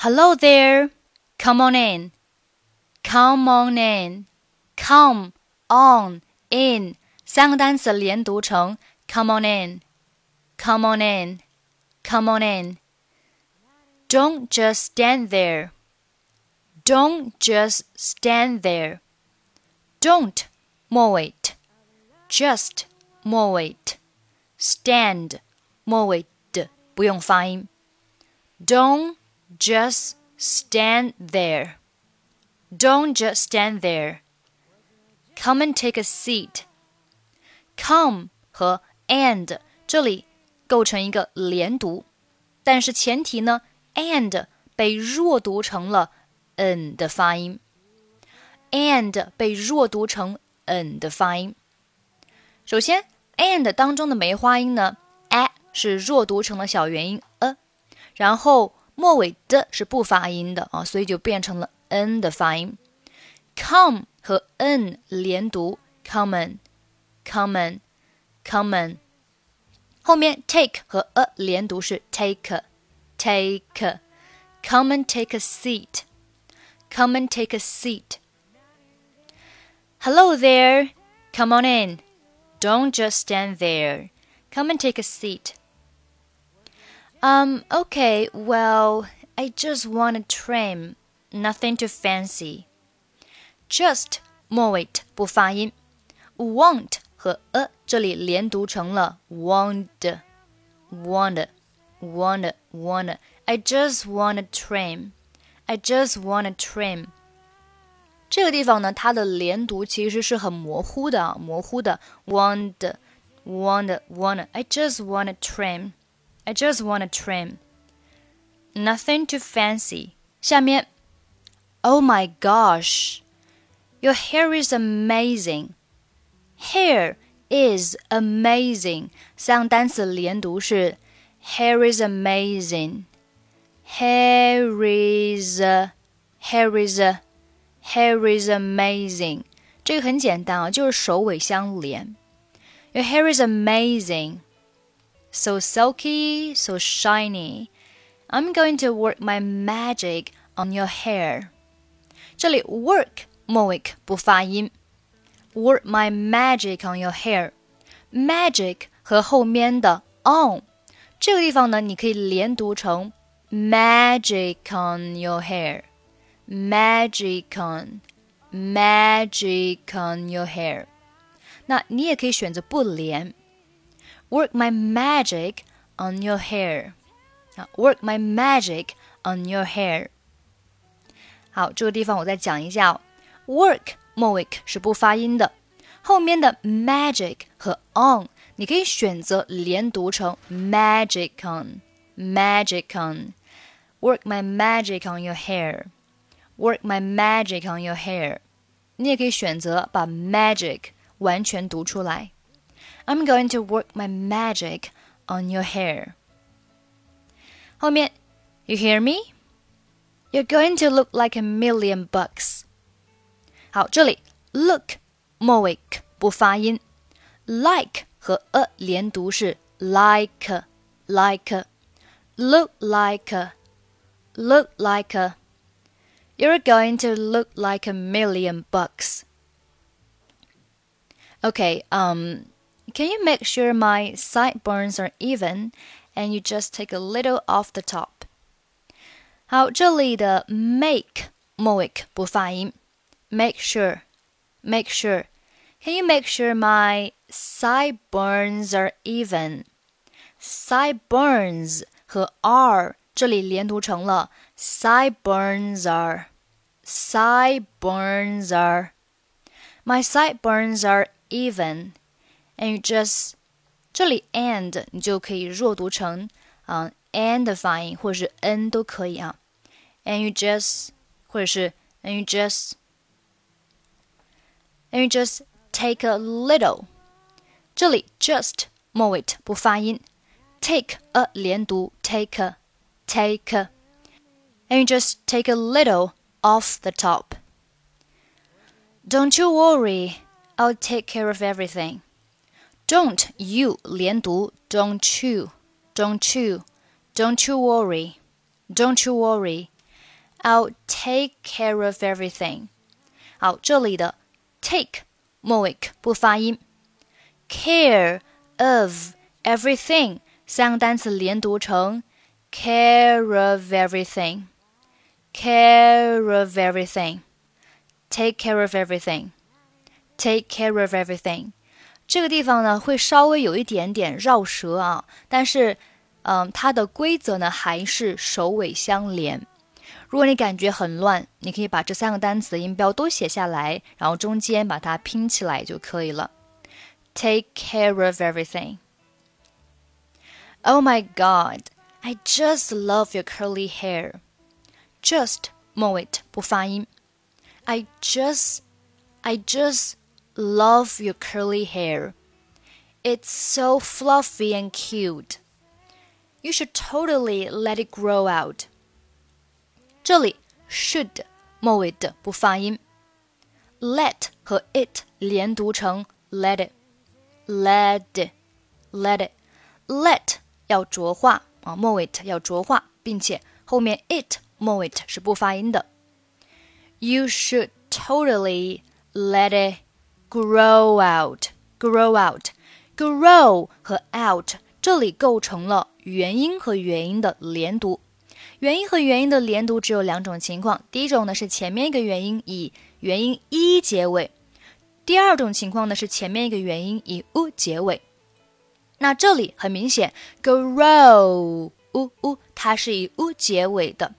Hello there, come on in, come on in, come on in，三个单词连读成 come on in, come on in, come on in. Don't just stand there. Don't just stand there. Don't 末尾 just 末尾 stand 末尾的不用发音。Don't just stand there. Don't just stand there. Come and take a seat. Come 和 and 这里构成一个连读，但是前提呢，and 被弱读成了 n 的发音，and 被弱读成 n 的发音。首先，and 当中的梅花音呢，a 是弱读成了小元音 a，然后。 末尾的是不发音的啊，所以就变成了 n 的发音。come 和 n 连读，common，common，common。后面 take 和 a 连读是 take，take。Come and take a seat. Come and take a seat. Hello there. Come on in. Don't just stand there. Come and take a seat. Um, okay, well, I just want a trim, nothing too fancy. Just 末尾不发音，want 和 a 这里连读成了 want, want, want, want. I just want a trim. I just want a trim. 这个地方呢，它的连读其实是很模糊的，模糊的 want, want, want. I just want a trim. I just want a trim. Nothing too fancy. 下面，Oh my gosh, your hair is amazing. Hair is amazing. 三个单词连读是 hair is amazing. Hair is hair is hair is amazing. 这个很简单啊，就是首尾相连。Your hair is amazing so silky, so shiny. I'm going to work my magic on your hair. 这里 work 末尾不发音，work my magic on your hair。magic 和后面的 on 这个地方呢，你可以连读成 magic on your hair。magic on magic on your hair。那你也可以选择不连。 work my magic on your hair. Work my magic on your hair. 好，这个地方我再讲一下哦。Work 末尾是不发音的，后面的 magic 和 on 你可以选择连读成 magic on，magic on。Work my magic on your hair. Work my magic on your hair. 你也可以选择把 magic 完全读出来。 I'm going to work my magic on your hair. 后面，You hear me? You're going to look like a million bucks. 好，这里 look 末尾不发音，like 和 a 连读是 like like look like look like you're going to look like a million bucks. Okay, um, can you make sure my sideburns are even and you just take a little off the top? 好，这里的 make 末尾不发音，make sure, make sure. Can you make sure my sideburns are even? Sideburns 和 are 这里连读成了 sideburns are, sideburns are. My sideburns are even and you just 这里 and 你就可以弱读成啊、uh, and 的发音，或者是 n 都可以啊。And you just 或者是 and you just and you just take a little，这里 just 末尾不发音，take a 连读 take a take a and you just take a little off the top. Don't you worry, I'll take care of everything. Don't you 连读，Don't you, don't you, don't you worry, don't you worry. I'll take care of everything。好，这里的 take 末尾不发音，care of everything 三个单词连读成 care of everything。care of everything, take care of everything, take care of everything。 这个地方呢会稍微有一点点绕舌啊，但是，嗯，它的规则呢还是首尾相连。如果你感觉很乱，你可以把这三个单词的音标都写下来，然后中间把它拼起来就可以了。Take care of everything. Oh my God, I just love your curly hair. Just 末尾不发音。I just, I just love your curly hair. It's so fluffy and cute. You should totally let it grow out. 这里 should 末尾的不发音，let 和 it 连读成 let it，let it，let it，let 要浊化啊，末尾要浊化，并且后面 it 末尾是不发音的。You should totally let it grow out. Grow out, grow 和 out 这里构成了元音和元音的连读。元音和元音的连读只有两种情况，第一种呢是前面一个元音以元音一结尾，第二种情况呢是前面一个元音以 u 结尾。那这里很明显，grow u u 它是以 u 结尾的。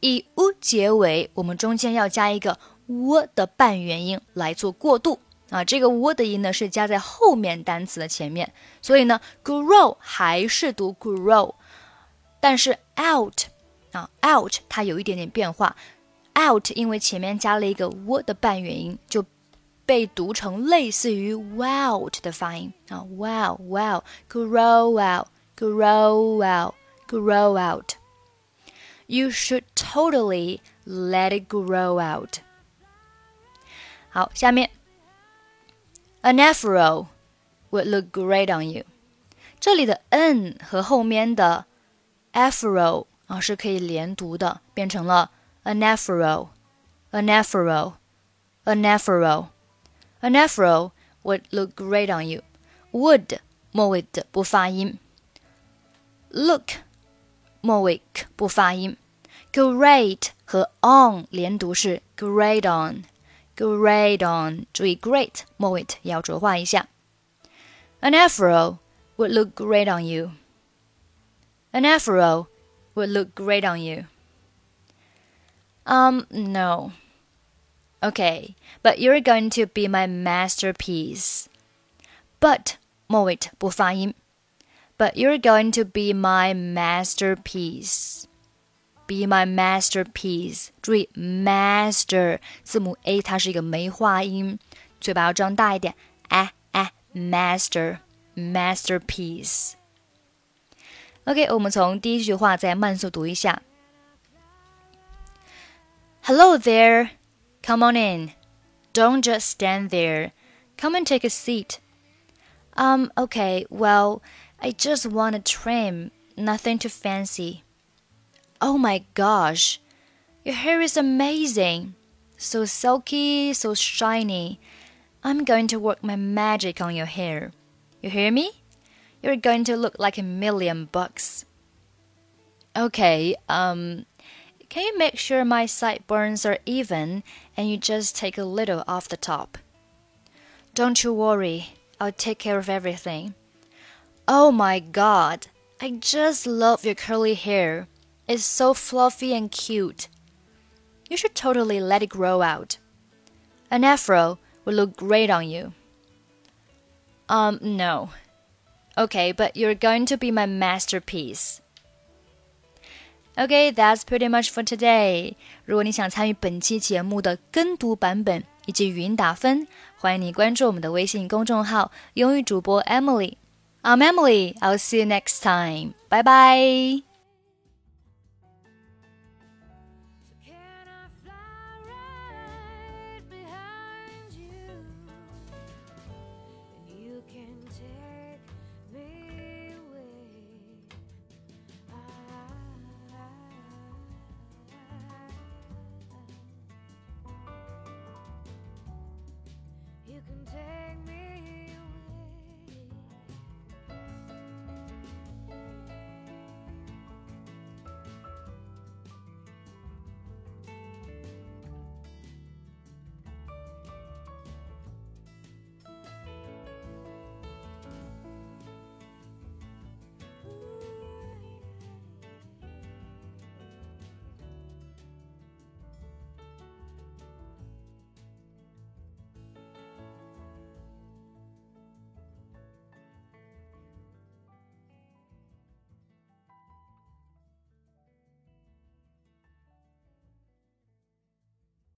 以 u 结尾，我们中间要加一个 w 的半元音来做过渡啊。这个 “wo” 的音呢是加在后面单词的前面，所以呢，grow 还是读 grow，但是 out 啊，out 它有一点点变化，out 因为前面加了一个 “wo” 的半元音，就被读成类似于 wow 的发音啊，wow wow，grow out，grow out，grow out。You should totally let it grow out. 好，下面 ，an afro would look great on you。这里的 n 和后面的 afro 啊是可以连读的，变成了 an afro，an afro，an afro，an afro would look great on you。would 末尾的不发音，look 末尾不发音。Great 和 on 连读是 great on，great on。注意 great 末尾也要浊化一下。An afro would look great on you. An afro would look great on you. Um, no. Okay, but you're going to be my masterpiece. But 末尾不发音。But you're going to be my masterpiece be my masterpiece。注意，master 字母 a 它是一个梅花音，嘴巴要张大一点。哎哎，master masterpiece。OK，我们从第一句话再慢速读一下。Hello there, come on in. Don't just stand there. Come and take a seat. Um, okay, well, I just want a trim, nothing too fancy. Oh my gosh, your hair is amazing. So silky, so shiny. I'm going to work my magic on your hair. You hear me? You're going to look like a million bucks. Okay, um, can you make sure my sideburns are even and you just take a little off the top? Don't you worry, I'll take care of everything. Oh my god, I just love your curly hair is so fluffy and cute. You should totally let it grow out. An afro would look great on you. Um, no. Okay, but you're going to be my masterpiece. Okay, that's pretty much for today. 如果你想参与本期节目的跟读版本以及语音打分，欢迎你关注我们的微信公众号“英语主播 Emily”。I'm Emily. I'll see you next time. Bye bye. can take me